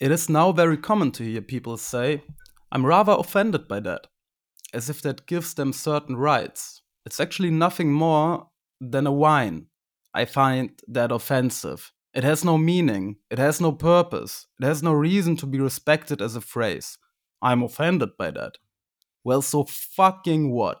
It is now very common to hear people say, I'm rather offended by that, as if that gives them certain rights. It's actually nothing more than a whine. I find that offensive. It has no meaning, it has no purpose, it has no reason to be respected as a phrase. I'm offended by that. Well, so fucking what?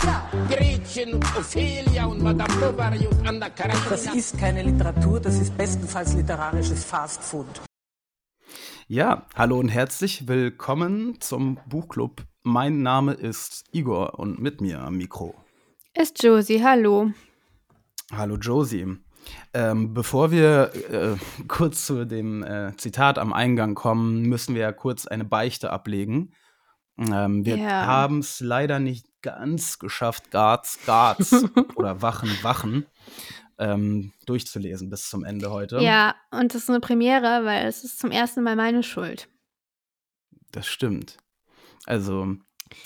Gretchen und Ophelia und Madame Bovary und Anna Karenina. Das ist keine Literatur, das ist bestenfalls literarisches Fastfood. Ja, hallo und herzlich willkommen zum Buchclub. Mein Name ist Igor und mit mir am Mikro. Ist Josie, hallo. Hallo Josie. Ähm, bevor wir äh, kurz zu dem äh, Zitat am Eingang kommen, müssen wir ja kurz eine Beichte ablegen. Ähm, wir Ja. haben es leider nicht ganz geschafft, Guards, Guards oder Wachen, Wachen ähm, durchzulesen bis zum Ende heute. Ja, und das ist eine Premiere, weil es ist zum ersten Mal meine Schuld. Das stimmt. Also,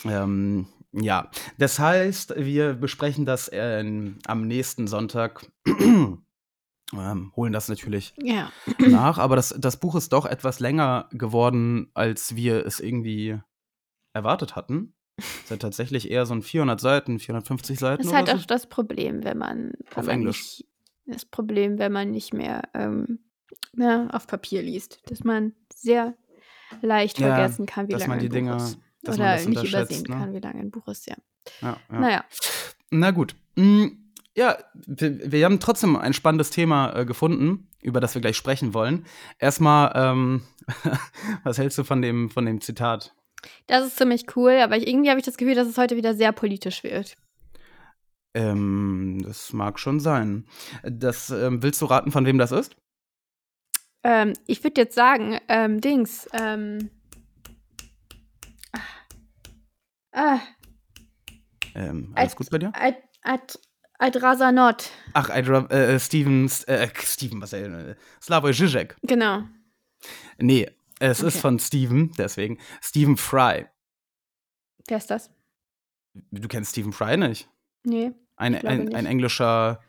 ähm, ja. Das heißt, wir besprechen das äh, am nächsten Sonntag. ähm, holen das natürlich Ja. nach, aber das, das Buch ist doch etwas länger geworden, als wir es irgendwie erwartet hatten. Es ist ja tatsächlich eher so ein 400 Seiten, 450 Seiten Das ist halt so. auch das Problem, wenn man. Wenn Auf man Englisch. Nicht, das Problem, wenn man nicht mehr ähm, ja, auf Papier liest. Dass man sehr leicht Ja, vergessen kann, wie lange ein Dinge- Buch ist. dass man Oder nicht übersehen ne? kann, wie lange ein Buch ist, ja. Ja, ja. Naja. Na gut. Mm, Ja, wir, wir haben trotzdem ein spannendes Thema äh, gefunden, über das wir gleich sprechen wollen. Erstmal, ähm, was hältst du von dem, von dem Zitat? Das ist ziemlich cool, aber ich, irgendwie habe ich das Gefühl, dass es heute wieder sehr politisch wird. Ähm, das mag schon sein. Das, ähm, willst du raten, von wem das ist? Ähm, ich würde jetzt sagen, ähm, Dings, ähm. Ah, Ähm, alles Ad- gut bei dir? Ad, Not, Ach, I drop, äh, Steven, äh, Steven, was äh, Slavoj Žižek. genau. Nee, es ist Okay. von Steven, deswegen. Steven Fry. Wer ist das? Du kennst Stephen Fry nicht? Nee. Ein, ein, ein nicht. englischer,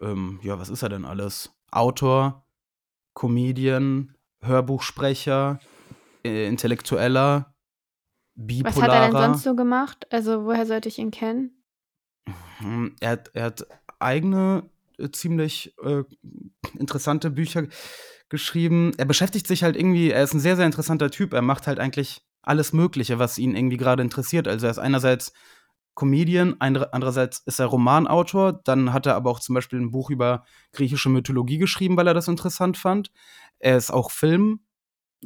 ähm, ja, was ist er denn alles? Autor, Comedian, Hörbuchsprecher, äh, Intellektueller, Was hat er denn bipolarer. sonst so gemacht? Also, woher sollte ich ihn kennen? Hm, Er hat, er hat eigene, äh, ziemlich äh, interessante Bücher geschrieben. Er beschäftigt sich halt irgendwie, er ist ein sehr, sehr interessanter Typ. Er macht halt eigentlich alles Mögliche, was ihn irgendwie gerade interessiert. Also er ist einerseits Comedian, andere- andererseits ist er Romanautor, dann hat er aber auch zum Beispiel ein Buch über griechische Mythologie geschrieben, weil er das interessant fand. Er ist auch Film,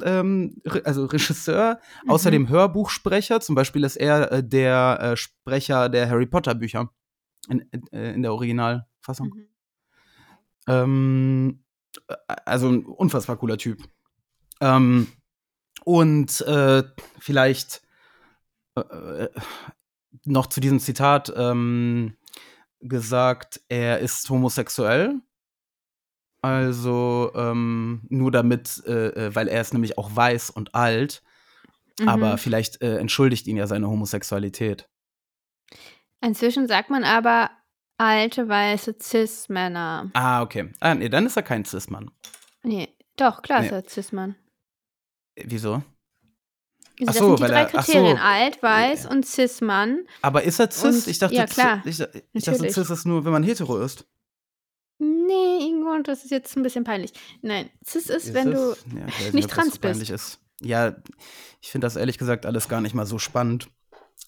ähm, also Regisseur, Mhm. außerdem Hörbuchsprecher. Zum Beispiel ist er äh, der äh, Sprecher der Harry Potter Bücher in, äh, in der Originalfassung. Mhm. Ähm, äh, also ein unfassbar cooler Typ. Ähm, und äh, vielleicht äh, äh, noch zu diesem Zitat ähm, gesagt, er ist homosexuell. Also ähm, nur damit, äh, äh, weil er ist nämlich auch weiß und alt, Mhm. aber vielleicht äh, entschuldigt ihn ja seine Homosexualität. Inzwischen sagt man aber alte weiße Cis-Männer. Ah, okay. Ah, nee, dann ist er kein Cis-Mann. Nee, doch, klar ist Nee. er Cis-Mann. Äh, Wieso? Also Ach das so, sind die weil drei er- ach so. Kriterien. Alt, weiß und Cis-Mann. Aber ist er cis? Und- ich dachte, ja, Cis- klar. ich, ich dachte, cis ist nur, wenn man hetero ist. Nee, Ingo, das ist jetzt ein bisschen peinlich. Nein, Cis ist, wenn du das? Ja, nicht trans so bist. Ist. Ja, ich finde das ehrlich gesagt alles gar nicht mal so spannend.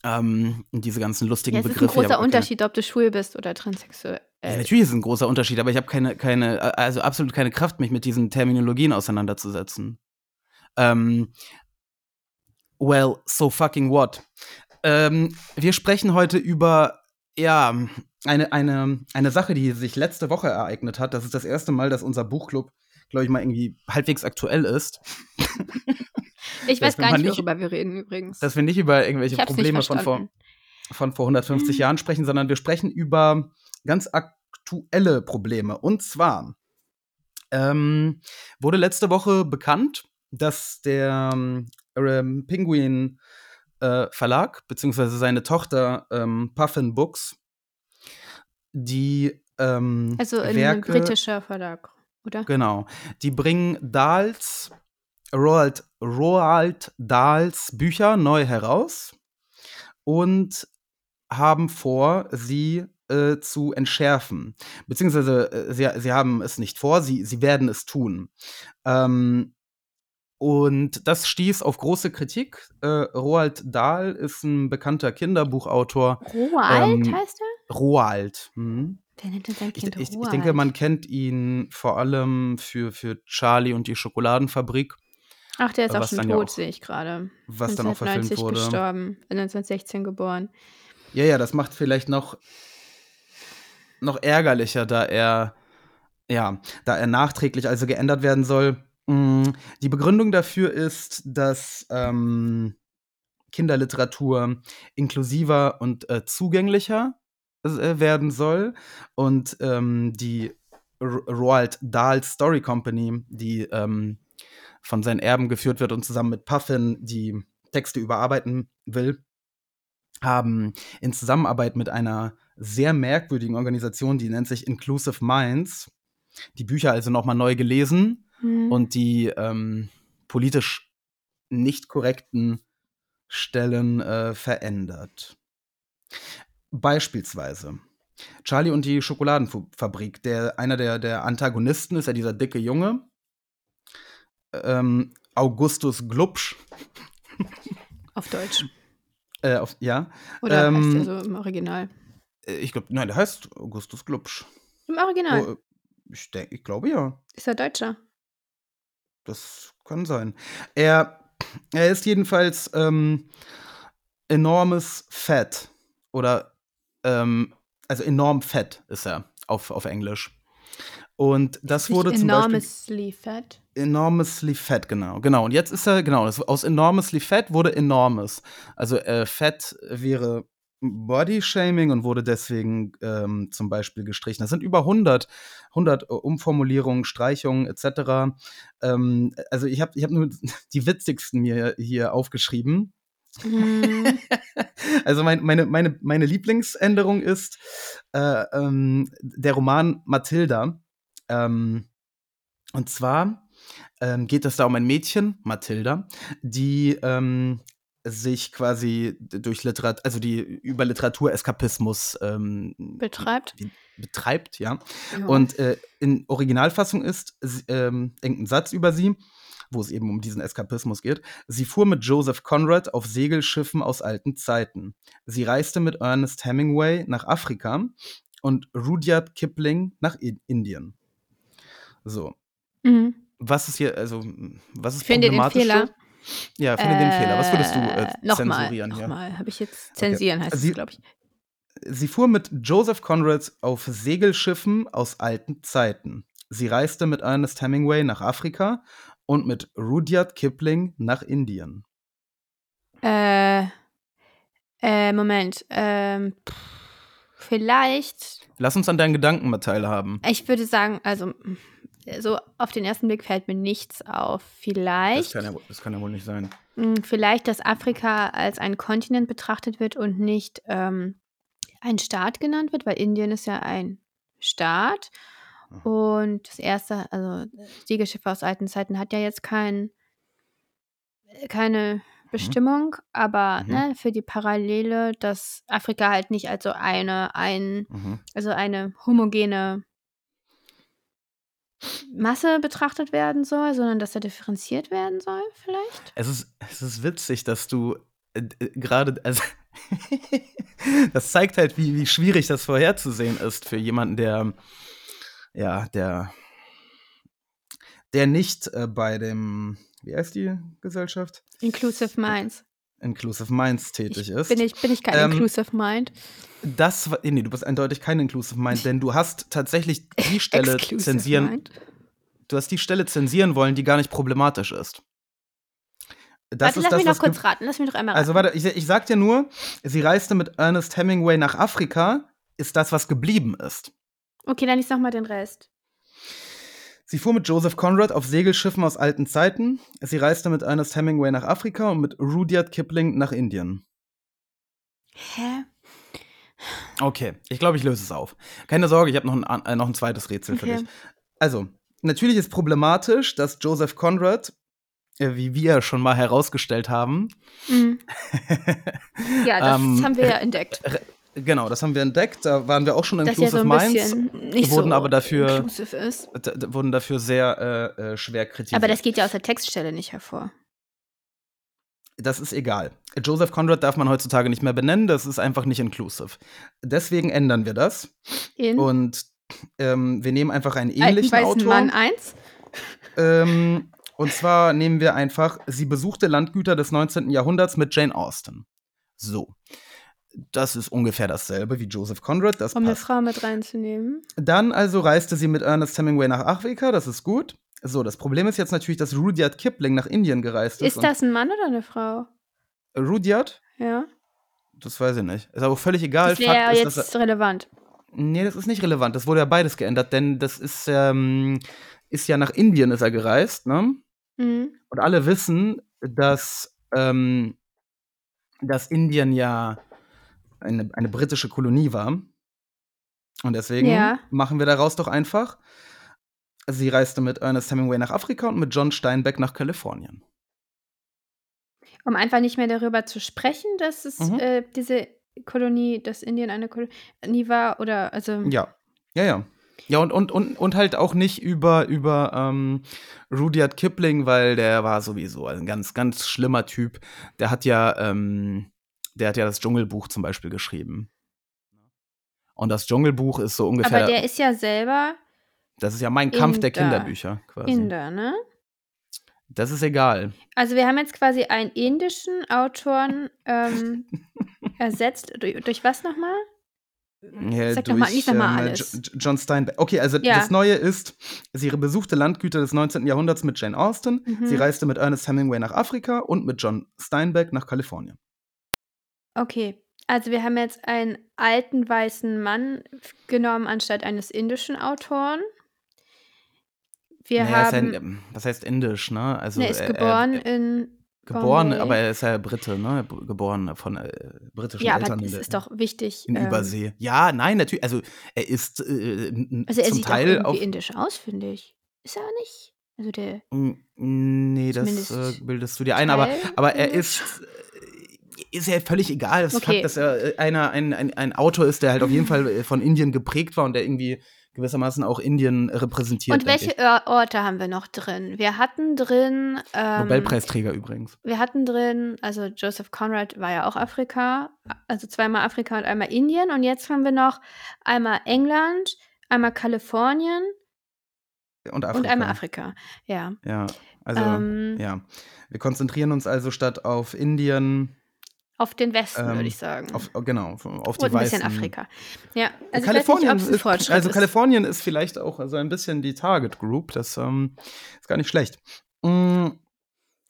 Ähm, diese ganzen lustigen Ja, es ist ein Begriffe. ich hab großer auch keine- Unterschied, ob du schwul bist oder transsexuell. Ja, natürlich ist es ein großer Unterschied, aber ich habe keine, keine, also absolut keine Kraft, mich mit diesen Terminologien auseinanderzusetzen. Ähm, well, so fucking what? Ähm, wir sprechen heute über, ja, eine, eine, eine Sache, die sich letzte Woche ereignet hat. Das ist das erste Mal, dass unser Buchclub, glaube ich, mal irgendwie halbwegs aktuell ist. Ich weiß gar nicht, worüber wir reden übrigens. dass wir nicht über irgendwelche Probleme von vor, von vor 150 Jahren sprechen, sondern wir sprechen über ganz aktuelle Probleme. Und zwar ähm, wurde letzte Woche bekannt, dass der ähm, Penguin äh, Verlag, beziehungsweise seine Tochter ähm, Puffin Books, die ähm, Also ein Werke, britischer Verlag, oder? Genau. Die bringen Dahls, Roald, Roald Dahls Bücher neu heraus und haben vor, sie äh, zu entschärfen. Beziehungsweise äh, sie, sie haben es nicht vor, sie, sie werden es tun. Ähm, und das stieß auf große Kritik. Äh, Roald Dahl ist ein bekannter Kinderbuchautor. Roald Ähm, heißt er? Roald. Mhm. Wer nennt denn sein Ich, Kind ich, ich Roald? denke, man kennt ihn vor allem für, für Charlie und die Schokoladenfabrik, Ach, der ist auch schon ja tot, auch- sehe ich gerade. was dann auch verfilmt 1990 wurde. gestorben, äh, 1916 geboren. Ja, ja, das macht vielleicht noch, noch ärgerlicher, da er, ja, da er nachträglich also geändert werden soll. Mm, Die Begründung dafür ist, dass ähm, Kinderliteratur inklusiver und äh, zugänglicher äh, werden soll. Und ähm, die R Roald Dahl Story Company, die ähm, von seinen Erben geführt wird und zusammen mit Puffin die Texte überarbeiten will, haben in Zusammenarbeit mit einer sehr merkwürdigen Organisation, die nennt sich Inclusive Minds, die Bücher also nochmal neu gelesen Hm. und die ähm, politisch nicht korrekten Stellen äh, verändert. Beispielsweise Charlie und die Schokoladenfabrik. Der, einer der, der Antagonisten ist ja dieser dicke Junge. Ähm, Augustus Glubsch. Auf Deutsch. Äh, auf, ja, Oder heißt Ähm, der so im Original? Äh, ich glaube, nein, der heißt Augustus Glubsch. Im Original. Oh, ich, denk, ich glaube ja. Ist er Deutscher? Das kann sein. Er, er ist jedenfalls ähm, enormes Fett. Oder, ähm, also enorm fett ist er auf, auf Englisch. Und das wurde zum Beispiel enormously fat. Enormously fett, genau. Genau. Und jetzt ist er, genau, aus enormously fett wurde enormes. Also äh, fett wäre Body Shaming und wurde deswegen ähm, zum Beispiel gestrichen. Das sind über 100, 100 Umformulierungen, Streichungen etc. Ähm, also ich habe ich hab nur die witzigsten mir hier aufgeschrieben. Hm. Also mein, meine, meine, meine Lieblingsänderung ist äh, ähm, der Roman Mathilda. Ähm, und zwar ähm, geht es da um ein Mädchen, Mathilda, die ähm, sich quasi durch Literatur, also die über Literatur-Eskapismus ähm, Betreibt. betreibt, ja. Ja. Und äh, in Originalfassung ist ähm, irgendein Satz über sie, wo es eben um diesen Eskapismus geht. Sie fuhr mit Joseph Conrad auf Segelschiffen aus alten Zeiten. Sie reiste mit Ernest Hemingway nach Afrika und Rudyard Kipling nach I Indien. So, Mhm. Was ist hier, also, was ist Finde den? Fehler. Ja, finde den Fehler. Was würdest du äh, nochmal, zensurieren hier? Nochmal, habe ich jetzt zensieren, heißt Sie- es, glaube ich. Sie fuhr mit Joseph Conrad auf Segelschiffen aus alten Zeiten. Sie reiste mit Ernest Hemingway nach Afrika und mit Rudyard Kipling nach Indien. Äh, äh, Moment. Ähm, vielleicht, Lass uns an deinen Gedanken mal teilhaben. ich würde sagen, also, so auf den ersten Blick fällt mir nichts auf. Das Vielleicht, kann, ja, das kann ja wohl nicht sein. mh, vielleicht, dass Afrika als ein Kontinent betrachtet wird und nicht ähm, ein Staat genannt wird, weil Indien ist ja ein Staat. Mhm. Und das erste, also Segelschiff aus alten Zeiten hat ja jetzt kein, keine Bestimmung, aber Mhm. ne, für die Parallele, dass Afrika halt nicht als so eine, ein, Mhm. also eine homogene Masse betrachtet werden soll, sondern dass er differenziert werden soll, vielleicht? Es, ist, es ist witzig, dass du äh, gerade, also, das zeigt halt, wie, wie schwierig das vorherzusehen ist für jemanden, der, ja, der, der nicht äh, bei dem, wie heißt die Gesellschaft? Inclusive Minds. Inclusive Minds tätig Ich, ist. bin, ich, bin ich kein Ähm, Inclusive Mind? Das, war- nee, du bist eindeutig kein Inclusive Mind, denn du hast tatsächlich die Stelle zensieren, Mind. du hast die Stelle zensieren wollen, die gar nicht problematisch ist. Das Warte, lass das, mich noch kurz raten. Lass mich noch einmal raten. Also warte, ich, ich sag dir nur, sie reiste mit Ernest Hemingway nach Afrika, ist das, was geblieben ist. okay, dann lies noch mal den Rest. Sie fuhr mit Joseph Conrad auf Segelschiffen aus alten Zeiten. Sie reiste mit Ernest Hemingway nach Afrika und mit Rudyard Kipling nach Indien. Hä? Okay, ich glaube, ich löse es auf. Keine Sorge, ich habe noch, ein äh, noch ein zweites Rätsel für Okay. dich. Also, natürlich ist problematisch, dass Joseph Conrad, äh, wie wir schon mal herausgestellt haben, Mhm. Ja, das Ähm, haben wir ja entdeckt. genau, das haben wir entdeckt, da waren wir auch schon Dass ja so Inclusive Minds, nicht wurden so aber dafür- inclusive wurden dafür sehr äh, äh, schwer kritisiert. Aber das geht ja aus der Textstelle nicht hervor. Das ist egal. Joseph Conrad darf man heutzutage nicht mehr benennen, das ist einfach nicht inclusive. Deswegen ändern wir das In und ähm, wir nehmen einfach einen Alten ähnlichen weißen Autor. Mann 1. Ähm, und zwar nehmen wir einfach, sie besuchte Landgüter des 19. Jahrhunderts mit Jane Austen. So. Das ist ungefähr dasselbe wie Joseph Conrad, das Um eine passt. Frau mit reinzunehmen. Dann also reiste sie mit Ernest Hemingway nach Afrika, das ist gut. So, das Problem ist jetzt natürlich, dass Rudyard Kipling nach Indien gereist ist. Ist das ein Mann oder eine Frau? Rudyard? Ja. Das weiß ich nicht. Ist aber auch völlig egal. Das wäre ist, jetzt dass relevant. Nee, das ist nicht relevant. Das wurde ja beides geändert, denn das ist, ähm, ist ja nach Indien ist er gereist, ne? Mhm. Und alle wissen, dass, ähm, dass Indien ja eine, eine britische Kolonie war. Und deswegen Ja. machen wir daraus doch einfach. Sie reiste mit Ernest Hemingway nach Afrika und mit John Steinbeck nach Kalifornien. Um einfach nicht mehr darüber zu sprechen, dass es Mhm. äh, diese Kolonie, dass Indien eine Kolonie war oder also Ja, ja, ja. Ja, und, und, und, und halt auch nicht über, über ähm, Rudyard Kipling, weil der war sowieso ein ganz, ganz schlimmer Typ. Der hat ja, ähm, der hat ja das Dschungelbuch zum Beispiel geschrieben. Und das Dschungelbuch ist so ungefähr, aber der ist ja selber das ist ja mein Kampf der Inder. Kinderbücher quasi. Inder, ne? Das ist egal. Also wir haben jetzt quasi einen indischen Autoren ähm, ersetzt. Durch, durch was nochmal? Ja, Sag doch mal- lies doch mal ähm, alles. Jo- John Steinbeck. Okay, also Ja. das Neue ist, sie besuchte Landgüter des 19. Jahrhunderts mit Jane Austen. Mhm. Sie reiste mit Ernest Hemingway nach Afrika und mit John Steinbeck nach Kalifornien. Okay, also wir haben jetzt einen alten weißen Mann genommen anstatt eines indischen Autoren. Wir Naja, ist ja, haben. ähm, was heißt indisch, ne? Also er ist er- geboren Er, in. geboren, Bombay. aber er ist ja Brite, ne? Geboren von äh, britischen Ja, Eltern aber in, es der- ist doch wichtig. in ähm, Übersee. Ja, nein, natürlich. Also er ist äh, Also er zum sieht Teil doch irgendwie auf. indisch aus, finde ich. Ist er aber nicht? Also der Mm, Nee, das äh, bildest du dir ein, aber, aber er indisch. ist. äh, Ist ja völlig egal. Das Okay. Fakt, dass er äh, einer, ein, ein, ein Autor ist, der halt auf jeden Fall äh, von Indien geprägt war und der irgendwie gewissermaßen auch Indien repräsentiert. Und welche Orte haben wir noch drin? Wir hatten drin. Ähm, Nobelpreisträger übrigens. Wir hatten drin, also Joseph Conrad war ja auch Afrika, also zweimal Afrika und einmal Indien. Und jetzt haben wir noch einmal England, einmal Kalifornien Und Afrika. und einmal Afrika. Ja. Ja, also, Ähm, ja. Wir konzentrieren uns also statt auf Indien, Auf den Westen, Ähm, würde ich sagen. auf, genau, auf auf die und ein bisschen weißen. Afrika. Ja, also Kalifornien ich nicht, ist, also ist. Kalifornien ist vielleicht auch so ein bisschen die Target Group. Das ähm, ist gar nicht schlecht. Mm,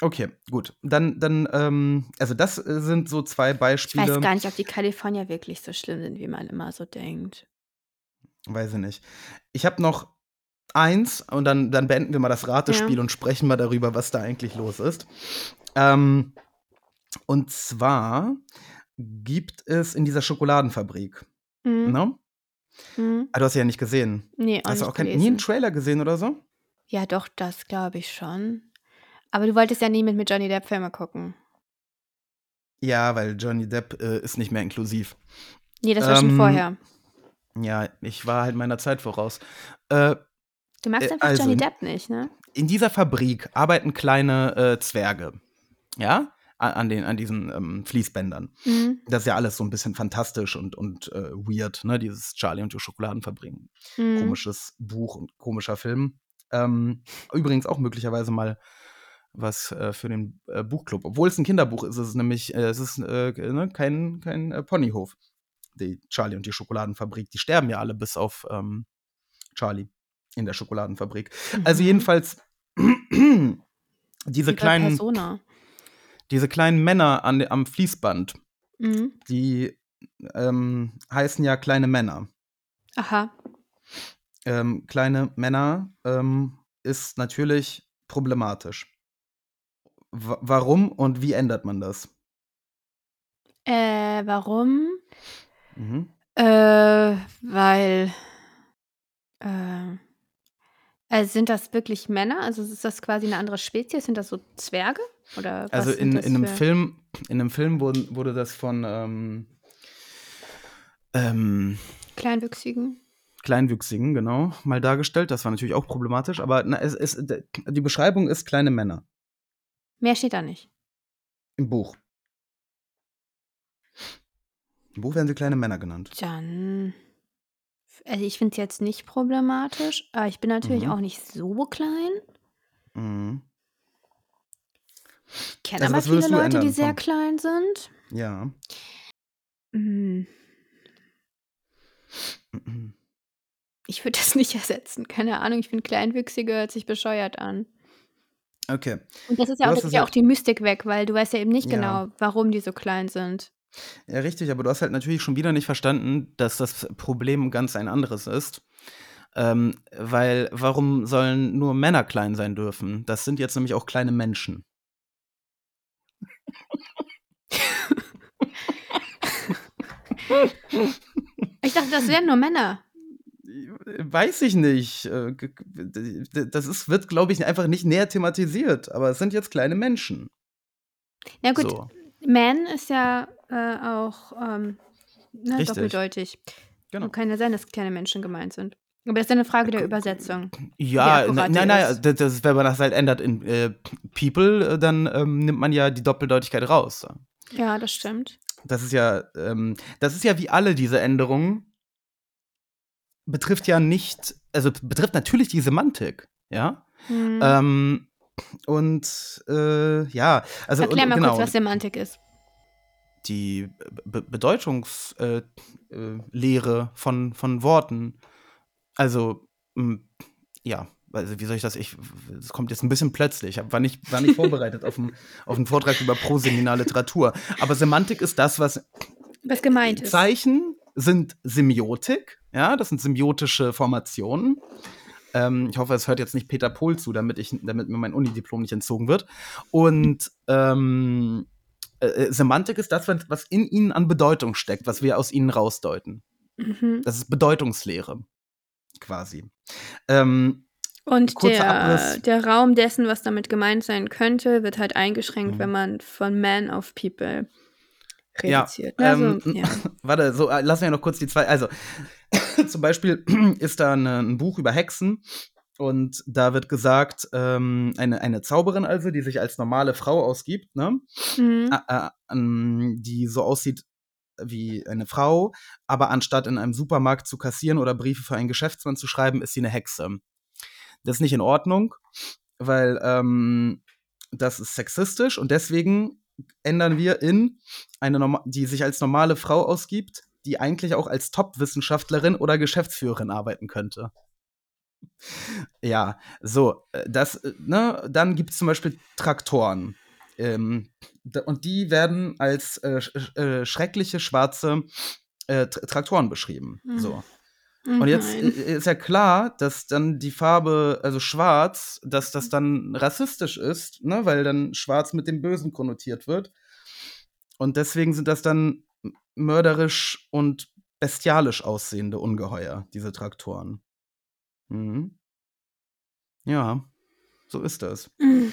okay, gut. Dann, dann, ähm, also das sind so zwei Ich Beispiele. weiß gar nicht, ob die Kalifornier wirklich so schlimm sind, wie man immer so denkt. Weiß ich nicht. Ich habe noch eins und dann, dann beenden wir mal das Ratespiel Ja. und sprechen mal darüber, was da eigentlich los ist. Ähm, und zwar gibt es in dieser Schokoladenfabrik, Mhm. ne? Mhm. Ah, du hast sie ja nicht gesehen. Nee, auch Hast du auch kein, nie einen Trailer gesehen oder so? Ja, doch, das glaube ich schon. Aber du wolltest ja nie mit, mit Johnny Depp Filme gucken. Ja, weil Johnny Depp äh, ist nicht mehr inklusiv. Nee, das war schon Ähm, vorher. Ja, ich war halt meiner Zeit voraus. Äh, Du magst äh, einfach also- Johnny Depp nicht, ne? in dieser Fabrik arbeiten kleine äh, Zwerge. Ja? An, den, an diesen ähm, Fließbändern. Mhm. Das ist ja alles so ein bisschen fantastisch und, und äh, weird, ne? Dieses Charlie und die Schokoladenfabrik. Mhm. Komisches Buch und komischer Film. Ähm, übrigens auch möglicherweise mal was äh, für den äh, Buchclub. Obwohl es ein Kinderbuch ist, ist es nämlich, äh, es ist äh, ne, kein, kein äh, Ponyhof. Die Charlie und die Schokoladenfabrik. Die sterben ja alle bis auf ähm, Charlie in der Schokoladenfabrik. Also Mhm. jedenfalls diese kleinen Persona. Diese kleinen Männer an, am Fließband, Mhm. die ähm, heißen ja kleine Männer. Aha. Ähm, kleine Männer ähm, ist natürlich problematisch. W warum und wie ändert man das? Äh, warum? Mhm. Äh, weil, äh, also sind das wirklich Männer? Also ist das quasi eine andere Spezies? Sind das so Zwerge? Oder Also in, in einem Film, in einem Film wurde, wurde das von ähm, ähm, Kleinwüchsigen? Kleinwüchsigen, genau, mal dargestellt. Das war natürlich auch problematisch, aber na, es, es, die Beschreibung ist kleine Männer Mehr steht da nicht. im Buch. Im Buch werden sie kleine Männer genannt. Dann, also ich finde es jetzt nicht problematisch, aber ich bin natürlich Mhm. auch nicht so klein. Mhm. Ich kenne Also aber viele Leute, die ändern sehr vom- klein sind. Ja. Hm. Ich würde das nicht ersetzen. Keine Ahnung, ich finde Kleinwüchsige hört sich bescheuert an. Okay. Und das ist ja, auch, das ist ja auch die Mystik weg, weil du weißt ja eben nicht Ja. genau, warum die so klein sind. Ja, richtig, aber du hast halt natürlich schon wieder nicht verstanden, dass das Problem ganz ein anderes ist. Ähm, weil warum sollen nur Männer klein sein dürfen? Das sind jetzt nämlich auch kleine Menschen. Ich dachte, das wären nur Männer. Weiß ich nicht. Äh, Das ist, wird, glaube ich, einfach nicht näher thematisiert, aber es sind jetzt kleine Menschen. Na gut, So. Man ist ja äh, auch ähm, Richtig. doppeldeutig. Genau. Und kann ja sein, dass kleine Menschen gemeint sind. Aber das ist eine Frage der Übersetzung. Ja, nein, nein, nein, das, wenn man das halt ändert in äh, People, äh, dann ähm, nimmt man ja die Doppeldeutigkeit raus. Ja, das stimmt. Das ist ja, ähm, das ist ja wie alle diese Änderungen, betrifft ja nicht, also betrifft natürlich die Semantik, ja. Hm. Ähm, und äh, ja, also Erklär mal genau, kurz, was Semantik ist. die Be Bedeutungslehre äh, äh, von, von Worten. Also, mh, ja, also wie soll ich das? Ich, es kommt jetzt ein bisschen plötzlich. Ich war nicht, war nicht vorbereitet auf, einen, auf einen Vortrag über Proseminarliteratur. Aber Semantik ist das, was Was gemeint ist. Zeichen sind Semiotik, ja, das sind semiotische Formationen. Ähm, ich hoffe, es hört jetzt nicht Peter Pohl zu, damit, ich, damit mir mein Unidiplom nicht entzogen wird. Und ähm, äh, äh, Semantik ist das, was was in ihnen an Bedeutung steckt, was wir aus ihnen rausdeuten. Mhm. Das ist Bedeutungslehre, quasi. Ähm, Und der, der Raum dessen, was damit gemeint sein könnte, wird halt eingeschränkt, Mhm. wenn man von Man auf People Ja, reduziert. ne? also, ähm, ja. Warte, so, äh, lassen wir noch kurz die zwei. Also, zum Beispiel ist da eine, ein Buch über Hexen und da wird gesagt, ähm, eine, eine Zauberin also, die sich als normale Frau ausgibt, ne? Mhm. Ä- äh, ähm, die so aussieht wie eine Frau, aber anstatt in einem Supermarkt zu kassieren oder Briefe für einen Geschäftsmann zu schreiben, ist sie eine Hexe. Das ist nicht in Ordnung, weil ähm, das ist sexistisch und deswegen ändern wir in eine, Norma die sich als normale Frau ausgibt, die eigentlich auch als Top-Wissenschaftlerin oder Geschäftsführerin arbeiten könnte. Ja, so, äh, das, äh, ne, dann gibt es zum Beispiel Traktoren. Ähm, und die werden als äh, sch äh, schreckliche schwarze äh, Tra- Traktoren beschrieben. Mhm. So. Und jetzt Nein. äh, ist ja klar, dass dann die Farbe, also schwarz, dass das dann rassistisch ist, ne, weil dann schwarz mit dem Bösen konnotiert wird. Und deswegen sind das dann mörderisch und bestialisch aussehende Ungeheuer, diese Traktoren. Mhm. Ja, so ist das. Mhm.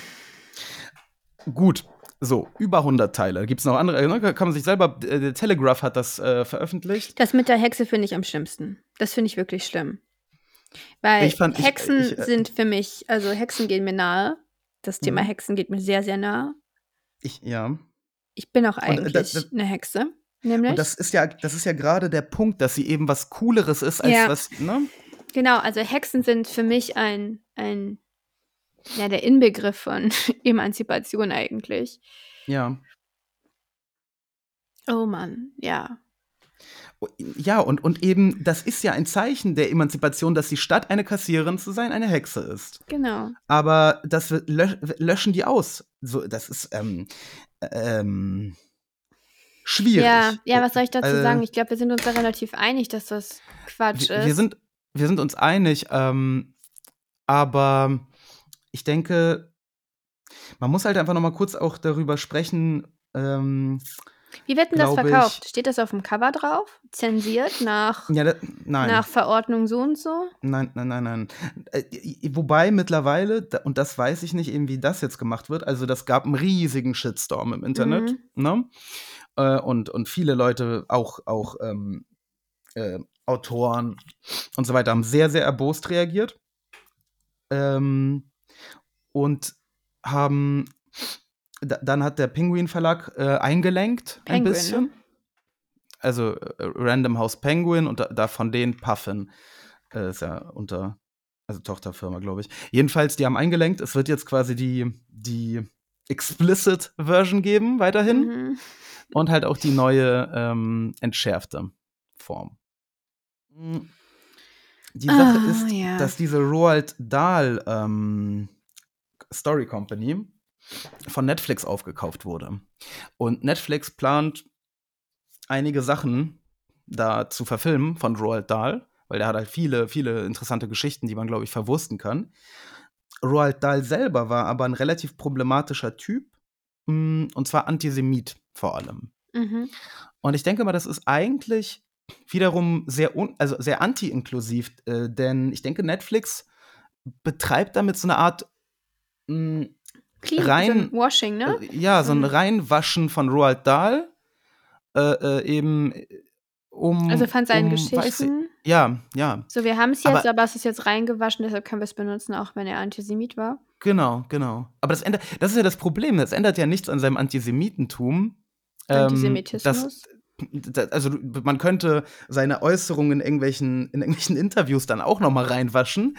Gut, so, über 100 Teile. Gibt es noch andere? Ne? Kann man sich selber, äh, der Telegraph hat das äh, veröffentlicht. Das mit der Hexe finde ich am schlimmsten. Das finde ich wirklich schlimm. Weil Ich fand- ich- Hexen ich, äh, sind für mich, also Hexen gehen mir nahe. Das Thema Mhm. Hexen geht mir sehr, sehr nahe. Ich, ja. Ich bin auch äh, eigentlich das- das- eine Hexe. Nämlich. Und das ist ja, das ist ja gerade der Punkt, dass sie eben was Cooleres ist als Ja. was, ne? Genau, also Hexen sind für mich ein, ein ja, der Inbegriff von Emanzipation eigentlich. Ja. Oh Mann, ja. Oh, Ja, und, und eben, das ist ja ein Zeichen der Emanzipation, dass die Stadt eine Kassiererin zu sein eine Hexe ist. Genau. Aber das wird- lö löschen die aus. So, das ist ähm, ähm, schwierig. Ja, ja, was soll ich dazu Äh, sagen? Ich glaube, wir sind uns da relativ einig, dass das Quatsch wir, ist. wir, sind, wir sind uns einig, ähm, aber ich denke, man muss halt einfach noch mal kurz auch darüber sprechen. Ähm, Wie wird denn das verkauft? ich- Steht das auf dem Cover drauf? Zensiert nach, ja, da, nach Verordnung so und so? Nein, nein, nein, nein. Äh, wobei mittlerweile, und das weiß ich nicht eben, wie das jetzt gemacht wird, also das gab einen riesigen Shitstorm im Internet, ne? Äh, und, und viele Leute, auch, auch ähm, äh, Autoren und so weiter, haben sehr, sehr erbost reagiert. Ähm, und haben, da, dann hat der Penguin Verlag äh, eingelenkt ein Penguin, bisschen. ne? Also äh, Random House Penguin und da, da von denen Puffin äh, ist ja unter, also Tochterfirma, glaube ich. Jedenfalls, die haben eingelenkt. Es wird jetzt quasi die, die Explicit Version geben, weiterhin. Mhm. Und halt auch die neue ähm, entschärfte Form. Die Sache Ah, ist, ja. dass diese Roald Dahl ähm, Story Company von Netflix aufgekauft wurde. Und Netflix plant einige Sachen da zu verfilmen von Roald Dahl, weil der hat halt viele, viele interessante Geschichten, die man, glaube ich, verwursten kann. Roald Dahl selber war aber ein relativ problematischer Typ, mh, und zwar Antisemit vor allem. Mhm. Und ich denke mal, das ist eigentlich wiederum sehr, also sehr anti-inklusiv, äh, denn ich denke, Netflix betreibt damit so eine Art mh, Clean, Rein- so Washing, ne? äh, ja, so ein Mhm. Reinwaschen von Roald Dahl, äh, äh, eben äh, um. Also von seinen um, weiß ich- Geschichten. Ja, ja, So, wir haben es jetzt, Aber- aber, es ist jetzt reingewaschen, deshalb können wir es benutzen, auch wenn er Antisemit war. genau, genau. Aber das ändert, das ist ja das Problem. Das ändert ja nichts an seinem Antisemitentum. Ähm, Antisemitismus. das, da- also man könnte seine Äußerungen in irgendwelchen, in irgendwelchen Interviews dann auch noch mal reinwaschen.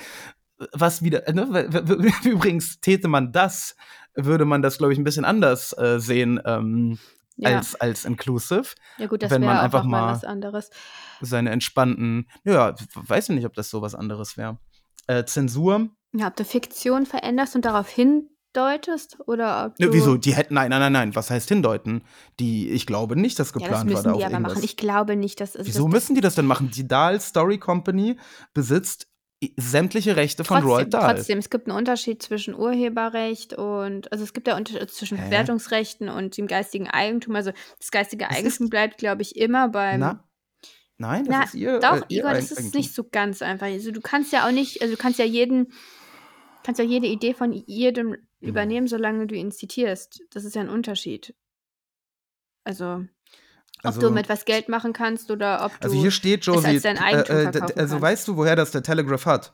Was wieder, ne, übrigens täte man das, würde man das, glaube ich, ein bisschen anders äh, sehen ähm, ja. als, als inclusive. ja, gut, das wenn man wäre auch einfach mal was anderes. Seine entspannten, ja, weiß ich nicht, ob das so was anderes wäre. Äh, Zensur. Ja, ob du Fiktion veränderst und darauf hindeutest oder ob du. Ne, wieso? Die hätten, nein, nein, nein, nein. Was heißt hindeuten? Die, ich glaube nicht, dass Ja, das geplant war müssen da die aber irgendwas. machen. Ich glaube nicht, dass es. Wieso das, müssen die das denn machen? Die Dahl Story Company besitzt sämtliche Rechte von trotzdem, Roald Dahl. trotzdem, es gibt einen Unterschied zwischen Urheberrecht und, also es gibt ja Unterschied zwischen Hä? Bewertungsrechten und dem geistigen Eigentum. Also das geistige Das Eigentum bleibt, glaube ich, immer beim. Na? Nein, das Na, ist ihr. Doch, äh, Igor, das Eigentum. ist nicht so ganz einfach. Also du kannst ja auch nicht, also du kannst ja jeden, kannst ja jede Idee von jedem Mhm. übernehmen, solange du ihn zitierst. Das ist ja ein Unterschied. Also, ob Also- du mit was Geld machen kannst oder ob du. Also hier steht, Josie, als dein Eigentum äh, äh, d- verkaufen also kannst. weißt du, woher das der Telegraph hat?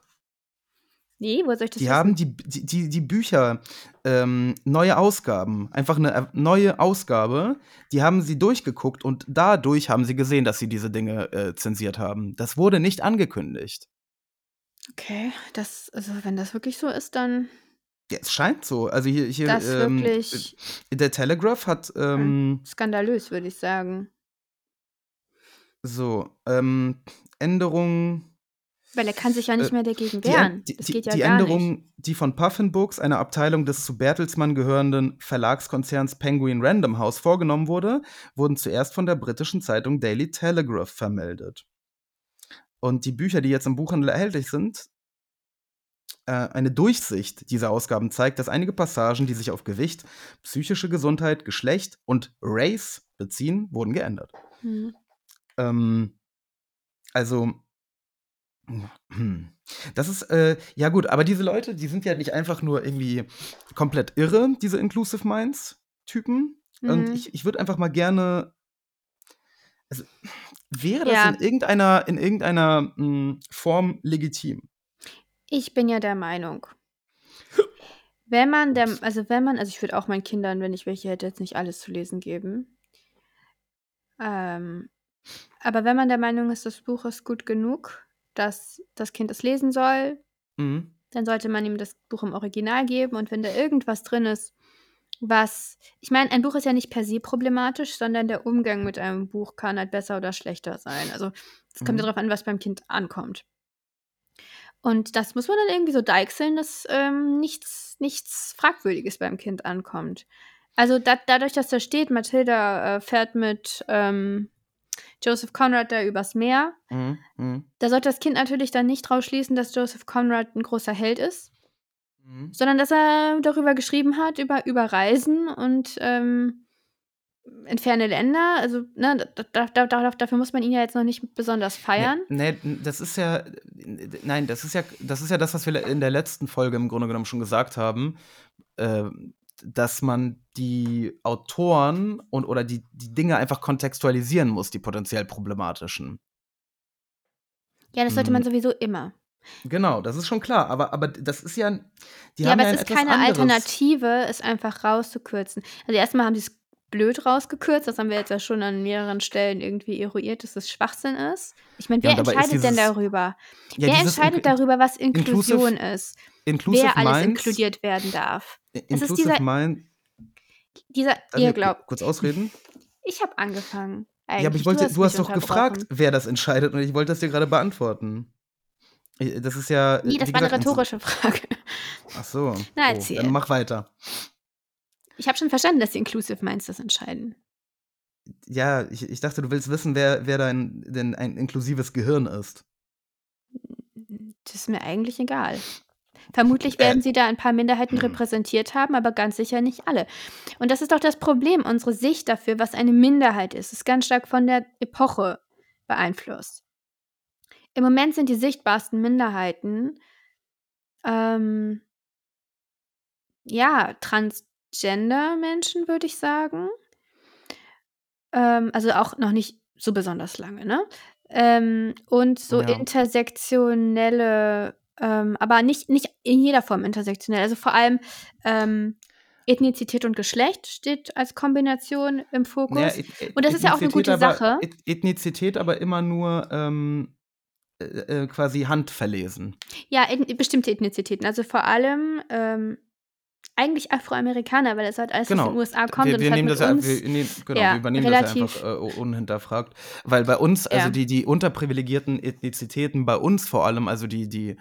nee, wo soll ich das Die wissen? haben die, die, die, Bücher, ähm, neue Ausgaben, einfach eine äh, neue Ausgabe, die haben sie durchgeguckt und dadurch haben sie gesehen, dass sie diese Dinge äh, zensiert haben. Das wurde nicht angekündigt. Okay, das, also wenn das wirklich so ist, dann Ja, es scheint so. Also hier, hier das ähm, wirklich der Telegraph hat ähm, skandalös, würde ich sagen. So ähm, Änderungen. Weil er kann sich ja nicht Äh, mehr dagegen wehren. Die, das geht ja die gar nicht. Änderungen, die von Puffin Books, einer Abteilung des zu Bertelsmann gehörenden Verlagskonzerns Penguin Random House, vorgenommen wurde, wurden zuerst von der britischen Zeitung Daily Telegraph vermeldet. Und die Bücher, die jetzt im Buchhandel erhältlich sind, äh, eine Durchsicht dieser Ausgaben zeigt, dass einige Passagen, die sich auf Gewicht, psychische Gesundheit, Geschlecht und Race beziehen, wurden geändert. Hm. Ähm, also, hm. das ist, äh, ja gut, aber diese Leute, die sind ja nicht einfach nur irgendwie komplett irre, diese Inclusive Minds-Typen. Und Mhm. ich, ich würde einfach mal gerne, also, wäre das Ja. in irgendeiner, in irgendeiner mh, Form legitim? Ich bin ja der Meinung, wenn man der, also wenn man, also ich würde auch meinen Kindern, wenn ich welche hätte, jetzt nicht alles zu lesen geben. Ähm, aber wenn man der Meinung ist, das Buch ist gut genug, dass das Kind es lesen soll, Mhm. dann sollte man ihm das Buch im Original geben und wenn da irgendwas drin ist, was, ich meine, ein Buch ist ja nicht per se problematisch, sondern der Umgang mit einem Buch kann halt besser oder schlechter sein. Also es kommt Mhm. ja darauf an, was beim Kind ankommt. Und das muss man dann irgendwie so deichseln, dass ähm, nichts, nichts Fragwürdiges beim Kind ankommt. Also da, dadurch, dass da steht, Mathilda äh, fährt mit ähm, Joseph Conrad da übers Meer, Mhm. Mhm. da sollte das Kind natürlich dann nicht draus schließen, dass Joseph Conrad ein großer Held ist, Mhm. sondern dass er darüber geschrieben hat, über, über Reisen und ähm, in ferne Länder. Also, ne, da, da, da, dafür muss man ihn ja jetzt noch nicht besonders feiern. Nee, nee, das ist ja, nein, das ist ja, das ist ja das, was wir in der letzten Folge im Grunde genommen schon gesagt haben, äh, dass man die Autoren und oder die, die Dinge einfach kontextualisieren muss, die potenziell problematischen. Ja, das sollte man Mhm. sowieso immer. Genau, das ist schon klar, aber, aber das ist ja, die ja, haben aber ja es ist keine anderes. Alternative, es einfach rauszukürzen. Also erstmal haben sie es blöd rausgekürzt, das haben wir jetzt ja schon an mehreren Stellen irgendwie eruiert, dass es Schwachsinn ist. Ich meine, Ja, wer ist entscheidet denn dieses- darüber? Ja, wer entscheidet Inclu- darüber, was Inklusion ist? Inclusive wer alles Minds, inkludiert werden darf? Es ist dieser- Mind, Dieser darf ich Irrglaub. kurz ausreden? Ich habe angefangen. Ja, aber ich eigentlich. wollte, du hast, mich doch gefragt, wer das entscheidet und ich wollte das dir gerade beantworten. Das ist ja. Nee, das wie war eine gesagt, rhetorische Frage. Ach so. Na, oh, erzähl. dann mach weiter. Ich habe schon verstanden, dass die Inclusive Minds das entscheiden. Ja, ich, ich dachte, du willst wissen, wer, wer dein, denn ein inklusives Gehirn ist. Das ist mir eigentlich egal. Vermutlich Äh. werden sie da ein paar Minderheiten repräsentiert haben, aber ganz sicher nicht alle. Und das ist doch das Problem. Unsere Sicht dafür, was eine Minderheit ist, ist ganz stark von der Epoche beeinflusst. Im Moment sind die sichtbarsten Minderheiten ähm, ja Transgender-Menschen, würde ich sagen. Ähm, also auch noch nicht so besonders lange, ne? Ähm, und so Ja. intersektionelle, ähm, aber nicht, nicht in jeder Form intersektionell. Also vor allem ähm, Ethnizität und Geschlecht steht als Kombination im Fokus. Eth- Und das ist ja auch eine gute aber, Sache. Eth- Ethnizität aber immer nur ähm, äh, äh, quasi handverlesen. Ja, eth bestimmte Ethnizitäten. Also vor allem ähm, eigentlich Afroamerikaner, weil das halt alles aus Genau. den USA kommt wir, und wir nehmen das ja, wir, nehmen, genau, ja, wir übernehmen relativ- das ja einfach äh, unhinterfragt. Weil bei uns, also Ja. die, die unterprivilegierten Ethnizitäten bei uns vor allem, also die, die